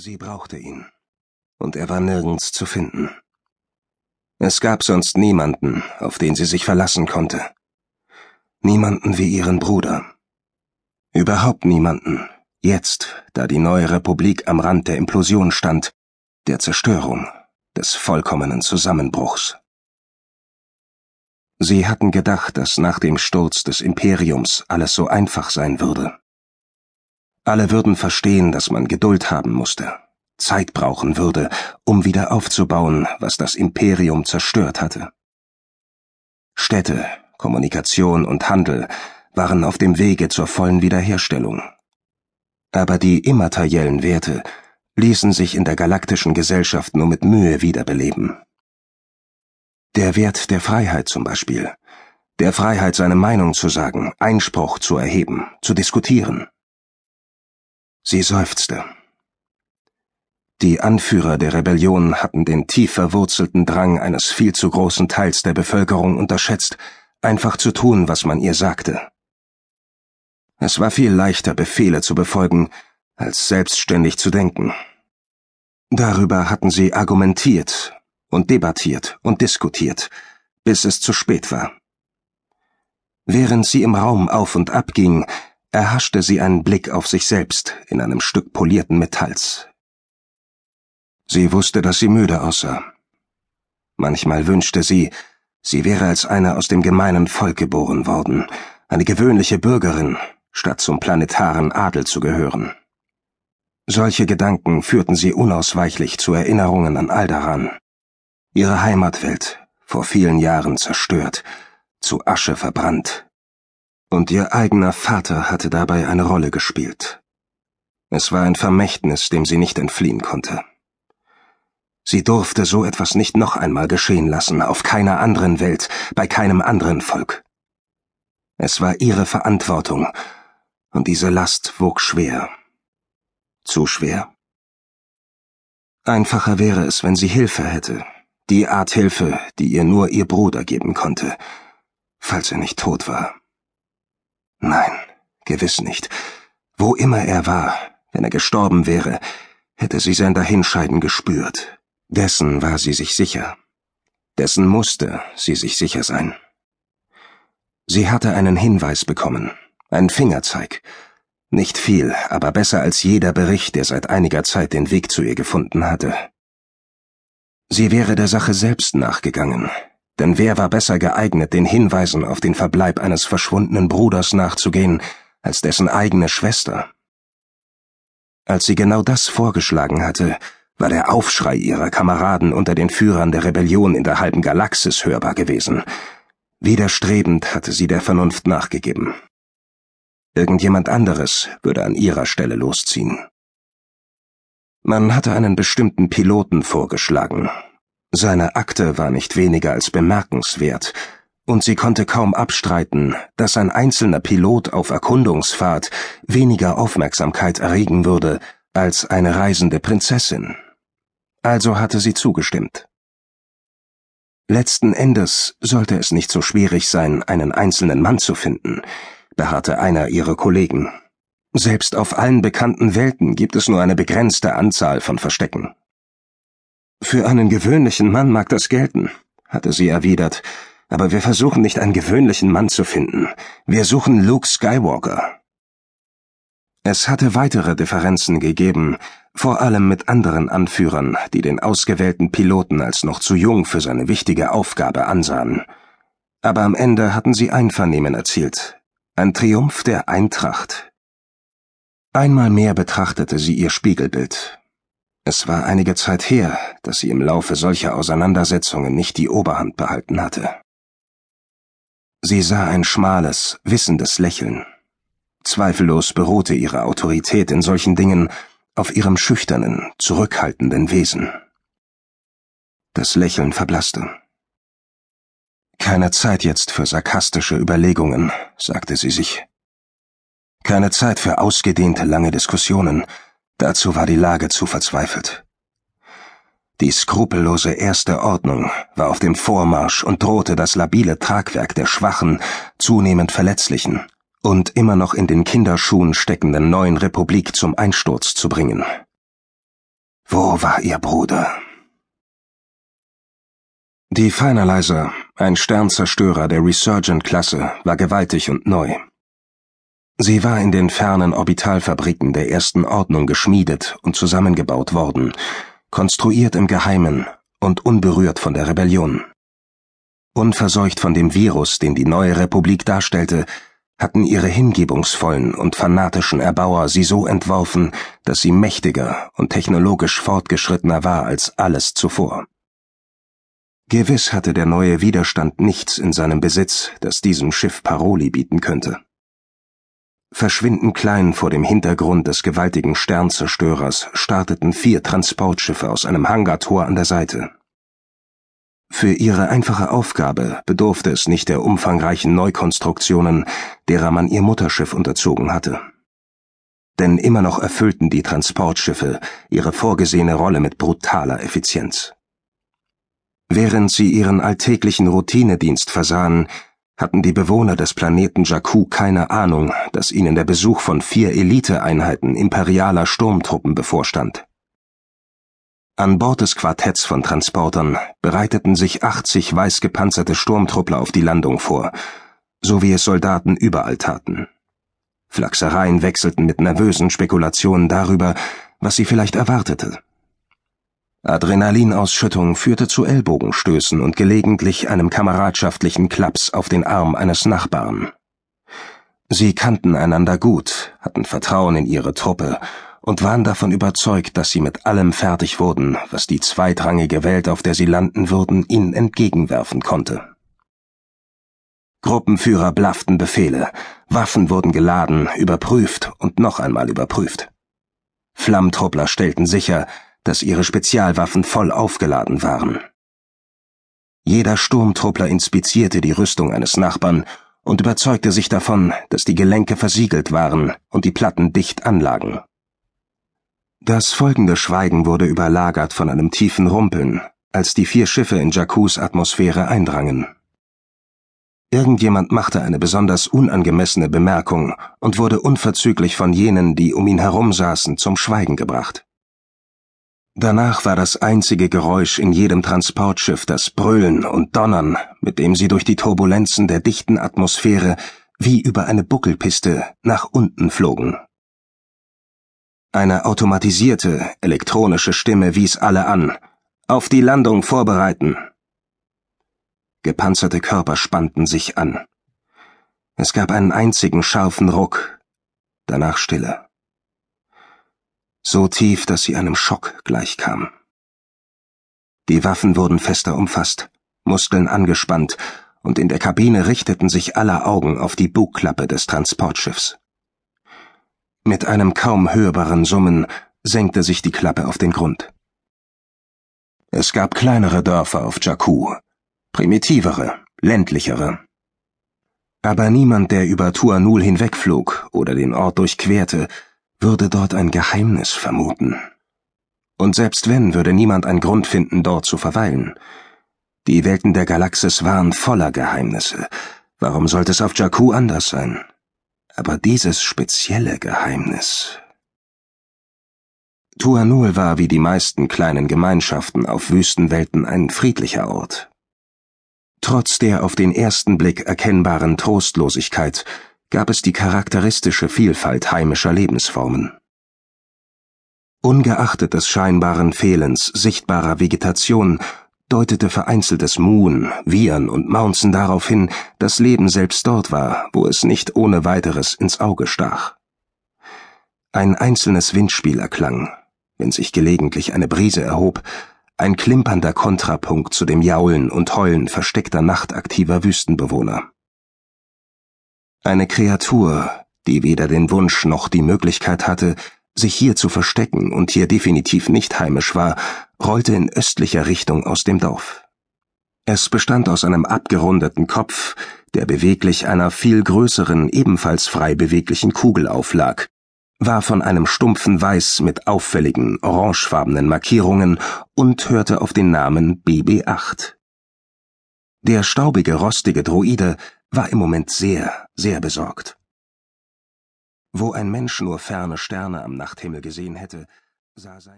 Sie brauchte ihn, und er war nirgends zu finden. Es gab sonst niemanden, auf den sie sich verlassen konnte. Niemanden wie ihren Bruder. Überhaupt niemanden, jetzt, da die neue Republik am Rand der Implosion stand, der Zerstörung, des vollkommenen Zusammenbruchs. Sie hatten gedacht, dass nach dem Sturz des Imperiums alles so einfach sein würde. Alle würden verstehen, dass man Geduld haben musste, Zeit brauchen würde, um wieder aufzubauen, was das Imperium zerstört hatte. Städte, Kommunikation und Handel waren auf dem Wege zur vollen Wiederherstellung. Aber die immateriellen Werte ließen sich in der galaktischen Gesellschaft nur mit Mühe wiederbeleben. Der Wert der Freiheit zum Beispiel, der Freiheit, seine Meinung zu sagen, Einspruch zu erheben, zu diskutieren. Sie seufzte. Die Anführer der Rebellion hatten den tief verwurzelten Drang eines viel zu großen Teils der Bevölkerung unterschätzt, einfach zu tun, was man ihr sagte. Es war viel leichter, Befehle zu befolgen, als selbstständig zu denken. Darüber hatten sie argumentiert und debattiert und diskutiert, bis es zu spät war. Während sie im Raum auf und ab ging, erhaschte sie einen Blick auf sich selbst in einem Stück polierten Metalls. Sie wusste, dass sie müde aussah. Manchmal wünschte sie, sie wäre als eine aus dem gemeinen Volk geboren worden, eine gewöhnliche Bürgerin, statt zum planetaren Adel zu gehören. Solche Gedanken führten sie unausweichlich zu Erinnerungen an Aldaran, ihre Heimatwelt, vor vielen Jahren zerstört, zu Asche verbrannt und ihr eigener Vater hatte dabei eine Rolle gespielt. Es war ein Vermächtnis, dem sie nicht entfliehen konnte. Sie durfte so etwas nicht noch einmal geschehen lassen, auf keiner anderen Welt, bei keinem anderen Volk. Es war ihre Verantwortung, und diese Last wog schwer. Zu schwer. Einfacher wäre es, wenn sie Hilfe hätte, die Art Hilfe, die ihr nur ihr Bruder geben konnte, falls er nicht tot war. Nein, gewiss nicht. Wo immer er war, wenn er gestorben wäre, hätte sie sein Dahinscheiden gespürt. Dessen war sie sich sicher. Dessen musste sie sich sicher sein. Sie hatte einen Hinweis bekommen, einen Fingerzeig. Nicht viel, aber besser als jeder Bericht, der seit einiger Zeit den Weg zu ihr gefunden hatte. Sie wäre der Sache selbst nachgegangen, denn wer war besser geeignet, den Hinweisen auf den Verbleib eines verschwundenen Bruders nachzugehen, als dessen eigene Schwester? Als sie genau das vorgeschlagen hatte, war der Aufschrei ihrer Kameraden unter den Führern der Rebellion in der halben Galaxis hörbar gewesen. Widerstrebend hatte sie der Vernunft nachgegeben. Irgendjemand anderes würde an ihrer Stelle losziehen. Man hatte einen bestimmten Piloten vorgeschlagen, seine Akte war nicht weniger als bemerkenswert, und sie konnte kaum abstreiten, dass ein einzelner Pilot auf Erkundungsfahrt weniger Aufmerksamkeit erregen würde als eine reisende Prinzessin. Also hatte sie zugestimmt. Letzten Endes sollte es nicht so schwierig sein, einen einzelnen Mann zu finden, beharrte einer ihrer Kollegen. Selbst auf allen bekannten Welten gibt es nur eine begrenzte Anzahl von Verstecken. Für einen gewöhnlichen Mann mag das gelten, hatte sie erwidert, aber wir versuchen nicht einen gewöhnlichen Mann zu finden. Wir suchen Luke Skywalker. Es hatte weitere Differenzen gegeben, vor allem mit anderen Anführern, die den ausgewählten Piloten als noch zu jung für seine wichtige Aufgabe ansahen. Aber am Ende hatten sie Einvernehmen erzielt. Ein Triumph der Eintracht. Einmal mehr betrachtete sie ihr Spiegelbild, es war einige Zeit her, dass sie im Laufe solcher Auseinandersetzungen nicht die Oberhand behalten hatte. Sie sah ein schmales, wissendes Lächeln. Zweifellos beruhte ihre Autorität in solchen Dingen auf ihrem schüchternen, zurückhaltenden Wesen. Das Lächeln verblasste. Keine Zeit jetzt für sarkastische Überlegungen, sagte sie sich. Keine Zeit für ausgedehnte lange Diskussionen, Dazu war die Lage zu verzweifelt. Die skrupellose Erste Ordnung war auf dem Vormarsch und drohte das labile Tragwerk der schwachen, zunehmend verletzlichen und immer noch in den Kinderschuhen steckenden neuen Republik zum Einsturz zu bringen. Wo war ihr Bruder? Die Finalizer, ein Sternzerstörer der Resurgent-Klasse, war gewaltig und neu. Sie war in den fernen Orbitalfabriken der ersten Ordnung geschmiedet und zusammengebaut worden, konstruiert im Geheimen und unberührt von der Rebellion. Unverseucht von dem Virus, den die neue Republik darstellte, hatten ihre hingebungsvollen und fanatischen Erbauer sie so entworfen, dass sie mächtiger und technologisch fortgeschrittener war als alles zuvor. Gewiss hatte der neue Widerstand nichts in seinem Besitz, das diesem Schiff Paroli bieten könnte. Verschwindend klein vor dem Hintergrund des gewaltigen Sternzerstörers starteten vier Transportschiffe aus einem Hangartor an der Seite. Für ihre einfache Aufgabe bedurfte es nicht der umfangreichen Neukonstruktionen, derer man ihr Mutterschiff unterzogen hatte. Denn immer noch erfüllten die Transportschiffe ihre vorgesehene Rolle mit brutaler Effizienz. Während sie ihren alltäglichen Routinedienst versahen, hatten die Bewohner des Planeten Jakku keine Ahnung, dass ihnen der Besuch von vier Eliteeinheiten imperialer Sturmtruppen bevorstand. An Bord des Quartetts von Transportern bereiteten sich 80 weiß gepanzerte Sturmtruppler auf die Landung vor, so wie es Soldaten überall taten. Flachsereien wechselten mit nervösen Spekulationen darüber, was sie vielleicht erwartete. Adrenalinausschüttung führte zu Ellbogenstößen und gelegentlich einem kameradschaftlichen Klaps auf den Arm eines Nachbarn. Sie kannten einander gut, hatten Vertrauen in ihre Truppe und waren davon überzeugt, dass sie mit allem fertig wurden, was die zweitrangige Welt, auf der sie landen würden, ihnen entgegenwerfen konnte. Gruppenführer blafften Befehle, Waffen wurden geladen, überprüft und noch einmal überprüft. Flammtruppler stellten sicher, dass ihre Spezialwaffen voll aufgeladen waren. Jeder Sturmtruppler inspizierte die Rüstung eines Nachbarn und überzeugte sich davon, dass die Gelenke versiegelt waren und die Platten dicht anlagen. Das folgende Schweigen wurde überlagert von einem tiefen Rumpeln, als die vier Schiffe in Jakkus Atmosphäre eindrangen. Irgendjemand machte eine besonders unangemessene Bemerkung und wurde unverzüglich von jenen, die um ihn herum saßen, zum Schweigen gebracht. Danach war das einzige Geräusch in jedem Transportschiff das Brüllen und Donnern, mit dem sie durch die Turbulenzen der dichten Atmosphäre wie über eine Buckelpiste nach unten flogen. Eine automatisierte, elektronische Stimme wies alle an. Auf die Landung vorbereiten. Gepanzerte Körper spannten sich an. Es gab einen einzigen scharfen Ruck, danach Stille. So tief, dass sie einem Schock gleichkam. Die Waffen wurden fester umfasst, Muskeln angespannt, und in der Kabine richteten sich aller Augen auf die Bugklappe des Transportschiffs. Mit einem kaum hörbaren Summen senkte sich die Klappe auf den Grund. Es gab kleinere Dörfer auf Jakku, primitivere, ländlichere. Aber niemand, der über Tuanul hinwegflog oder den Ort durchquerte, würde dort ein Geheimnis vermuten. Und selbst wenn, würde niemand einen Grund finden, dort zu verweilen. Die Welten der Galaxis waren voller Geheimnisse. Warum sollte es auf Jakku anders sein? Aber dieses spezielle Geheimnis. Tuanul war wie die meisten kleinen Gemeinschaften auf Wüstenwelten ein friedlicher Ort. Trotz der auf den ersten Blick erkennbaren Trostlosigkeit gab es die charakteristische Vielfalt heimischer Lebensformen. Ungeachtet des scheinbaren Fehlens sichtbarer Vegetation deutete vereinzeltes Muhen, Wiehern und Maunzen darauf hin, dass Leben selbst dort war, wo es nicht ohne weiteres ins Auge stach. Ein einzelnes Windspiel erklang, wenn sich gelegentlich eine Brise erhob, ein klimpernder Kontrapunkt zu dem Jaulen und Heulen versteckter nachtaktiver Wüstenbewohner. Eine Kreatur, die weder den Wunsch noch die Möglichkeit hatte, sich hier zu verstecken und hier definitiv nicht heimisch war, rollte in östlicher Richtung aus dem Dorf. Es bestand aus einem abgerundeten Kopf, der beweglich einer viel größeren, ebenfalls frei beweglichen Kugel auflag, war von einem stumpfen Weiß mit auffälligen, orangefarbenen Markierungen und hörte auf den Namen BB8. Der staubige, rostige Droide war im Moment sehr, sehr besorgt. Wo ein Mensch nur ferne Sterne am Nachthimmel gesehen hätte, sah sein